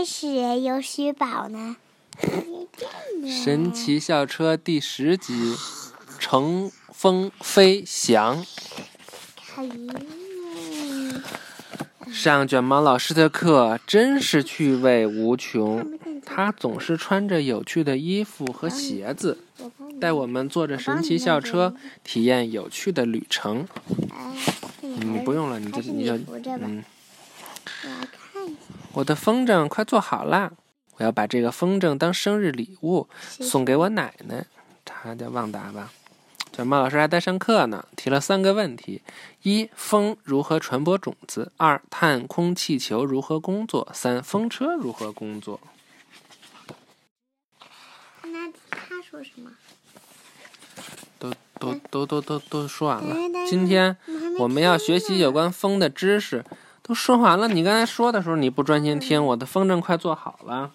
开始有许宝呢。神奇校车第十集，乘风飞翔。上卷毛老师的课真是趣味无穷，他总是穿着有趣的衣服和鞋子，带我们坐着神奇校车体验有趣的旅程。你不用了，你就你就嗯。我的风筝快做好了，我要把这个风筝当生日礼物送给我奶奶。她叫旺达吧？卷毛老师还在上课呢，提了三个问题：一、风如何传播种子；二、探空气球如何工作；三、风车如何工作。那他说什么？都都都都都都说完了。今天我们要学习有关风的知识。都说完了，你刚才说的时候你不专心听。我的风筝快做好了，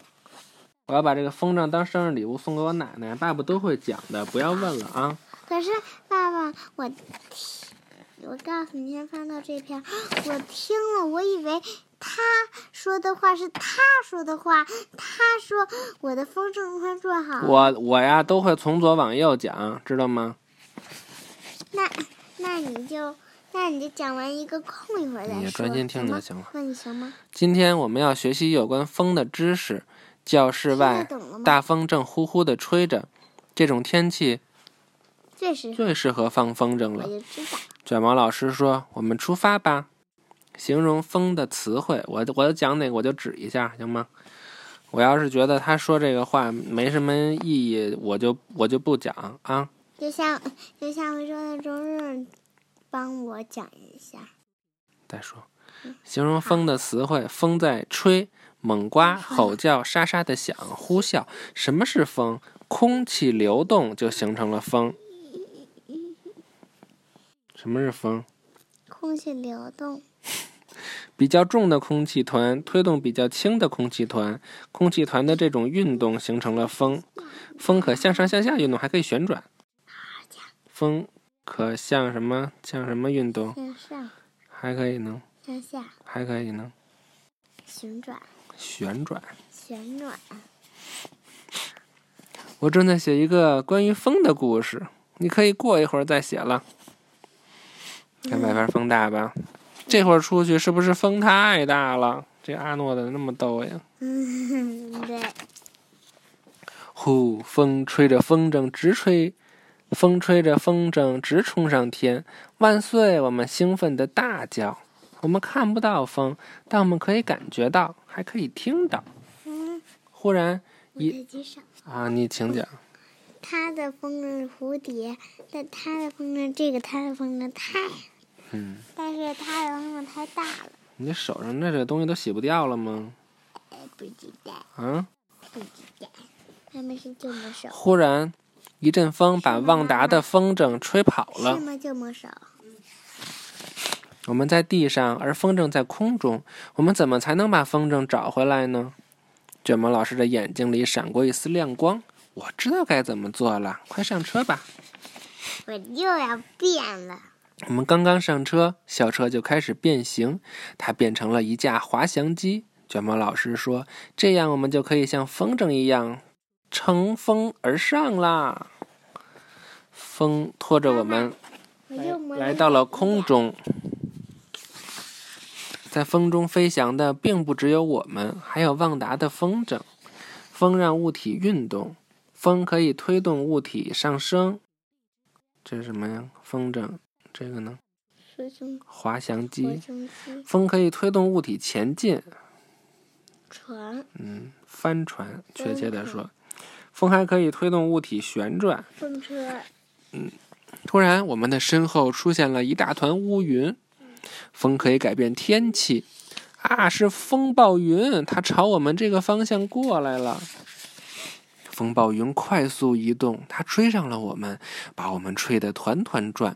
我要把这个风筝当生日礼物送给我奶奶。爸爸都会讲的，不要问了啊。可是爸爸，我听，我告诉你，先翻到这篇，我听了，我以为他说的话是他说的话。他说我的风筝快做好了。我我呀都会从左往右讲，知道吗？那那你就。那你就讲完一个空一会儿再说。你专心听就行了。那你行吗？今天我们要学习有关风的知识。教室外大风正呼呼的吹着，这种天气最适最适合放风筝了。卷毛老师说：“我们出发吧。”形容风的词汇，我我讲哪个我就指一下，行吗？我要是觉得他说这个话没什么意义，我就我就不讲啊。就像就像回说的周日。帮我讲一下。再说，形容风的词汇：风在吹，猛刮，吼叫，沙沙的响，呼啸。什么是风？空气流动就形成了风。什么是风？空气流动。比较重的空气团推动比较轻的空气团，空气团的这种运动形成了风。风可向上向下运动，还可以旋转。风。可像什么？像什么运动？向上。还可以呢。向下。还可以呢。旋转。旋转。旋转。我正在写一个关于风的故事，你可以过一会儿再写了。看外边风大吧？这会儿出去是不是风太大了？这阿诺的那么逗呀。嗯，对。呼，风吹着风筝直吹。风吹着风筝直冲上天，万岁！我们兴奋地大叫。我们看不到风，但我们可以感觉到，还可以听到。忽然，一啊，你请讲。他的风筝是蝴蝶，但他的风筝这个他的风筝太……嗯，但是他的风筝太大了。你手上那个东西都洗不掉了吗？不知道。啊？不知道。他们是这么手。忽然。一阵风把旺达的风筝吹跑了。我们在地上，而风筝在空中。我们怎么才能把风筝找回来呢？卷毛老师的眼睛里闪过一丝亮光。我知道该怎么做了，快上车吧！我又要变了。我们刚刚上车，校车就开始变形，它变成了一架滑翔机。卷毛老师说：“这样我们就可以像风筝一样乘风而上啦。”风拖着我们来到了空中，在风中飞翔的并不只有我们，还有旺达的风筝。风让物体运动，风可以推动物体上升。这是什么呀？风筝。这个呢？滑翔机。风可以推动物体前进。船。嗯，帆船，确切的说，风还可以推动物体旋转。风车。嗯，突然，我们的身后出现了一大团乌云。风可以改变天气，啊，是风暴云，它朝我们这个方向过来了。风暴云快速移动，它追上了我们，把我们吹得团团转。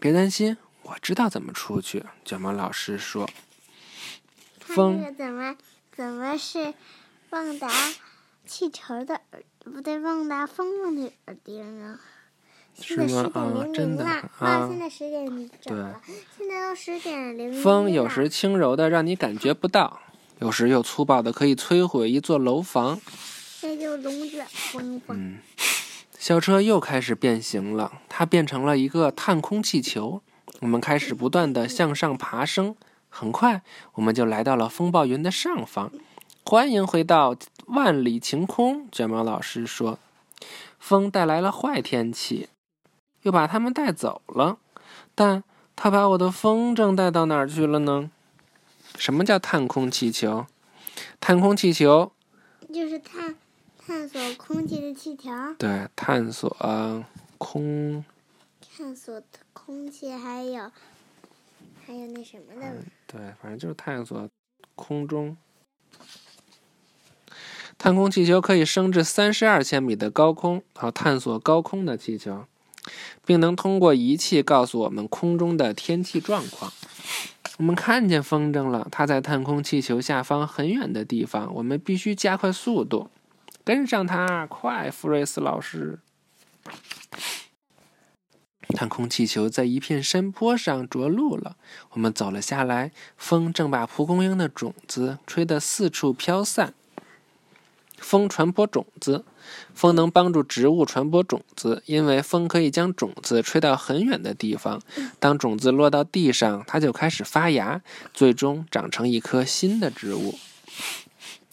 别担心，我知道怎么出去。卷毛老师说：“风怎么怎么是旺达气球的耳？不对，旺达风筝的耳钉啊？”是吗？啊，真的啊！现在十点整了，现在都十点零。风有时轻柔的，让你感觉不到。有时又粗暴的可以摧毁一座楼房。那就龙卷风吧。嗯，校车又开始变形了，它变成了一个探空气球。我们开始不断的向上爬升，很快我们就来到了风暴云的上方。欢迎回到万里晴空，卷毛老师说：“风带来了坏天气，又把他们带走了。但他把我的风筝带到哪儿去了呢？什么叫探空气球？探空气球就是探探索空气的气条，对，探索空，探索空气，还有还有那什么的。对，反正就是探索空中。探空气球可以升至三十二千米的高空，好探索高空的气球，并能通过仪器告诉我们空中的天气状况。我们看见风筝了，它在探空气球下方很远的地方。我们必须加快速度，跟上它，快，福瑞斯老师！探空气球在一片山坡上着陆了，我们走了下来。风正把蒲公英的种子吹得四处飘散。风传播种子，风能帮助植物传播种子，因为风可以将种子吹到很远的地方。当种子落到地上，它就开始发芽，最终长成一棵新的植物。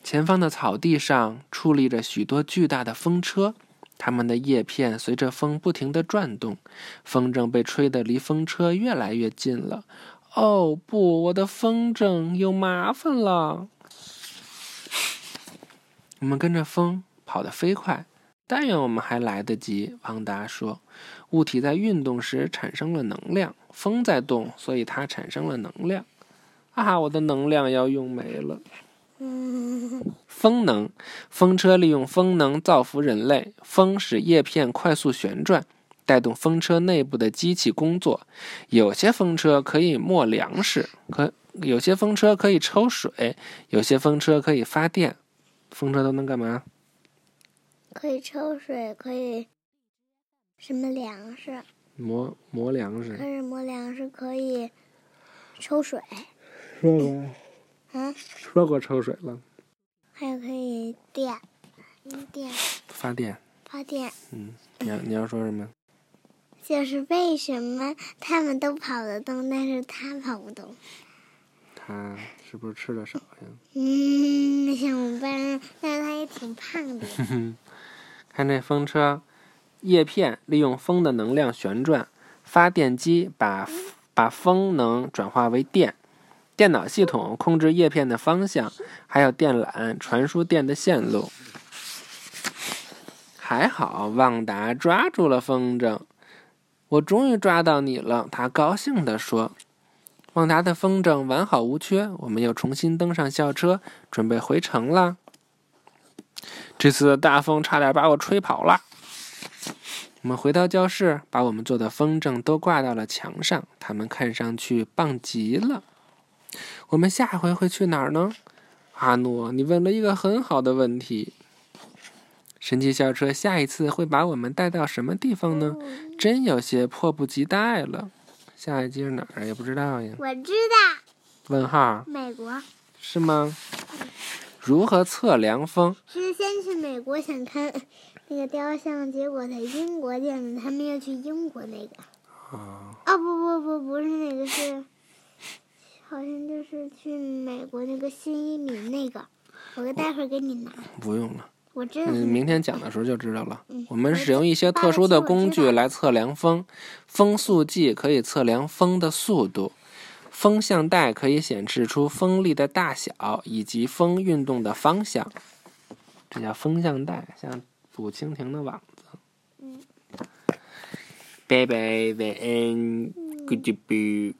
前方的草地上矗立着许多巨大的风车，它们的叶片随着风不停地转动。风筝被吹得离风车越来越近了。哦不，我的风筝有麻烦了！我们跟着风跑得飞快，但愿我们还来得及。旺达说：“物体在运动时产生了能量，风在动，所以它产生了能量。”啊，我的能量要用没了。风能，风车利用风能造福人类。风使叶片快速旋转，带动风车内部的机器工作。有些风车可以磨粮食，可有些风车可以抽水，有些风车可以发电。风车都能干嘛？可以抽水，可以什么粮食？磨磨粮食。可以磨粮食，可以抽水。说过。嗯？说过抽水了。还有可以电，电。发电。发电。嗯，你要你要说什么？就是为什么他们都跑得动，但是他跑不动？他是不是吃的少呀？嗯，像我们班，但是他也挺胖的。看这风车，叶片利用风的能量旋转，发电机把把风能转化为电，电脑系统控制叶片的方向，还有电缆传输电的线路。还好，旺达抓住了风筝，我终于抓到你了，他高兴地说。旺达的风筝完好无缺，我们又重新登上校车，准备回城了。这次大风差点把我吹跑了。我们回到教室，把我们做的风筝都挂到了墙上，它们看上去棒极了。我们下回会去哪儿呢？阿诺，你问了一个很好的问题。神奇校车下一次会把我们带到什么地方呢？真有些迫不及待了。下一集是哪儿也不知道呀。我知道。问号。美国。是吗？如何测量风？是先去美国想看那个雕像，结果在英国见的，他们要去英国那个。啊。哦不不不，不是那个，是好像就是去美国那个新移民那个。我待会儿给你拿。不用了。我知道。嗯，明天讲的时候就知道了。我们使用一些特殊的工具来测量风。风速计可以测量风的速度，风向带可以显示出风力的大小以及风运动的方向。这叫风向带，像捕蜻蜓的网子。嗯。拜拜，晚安，Goodbye。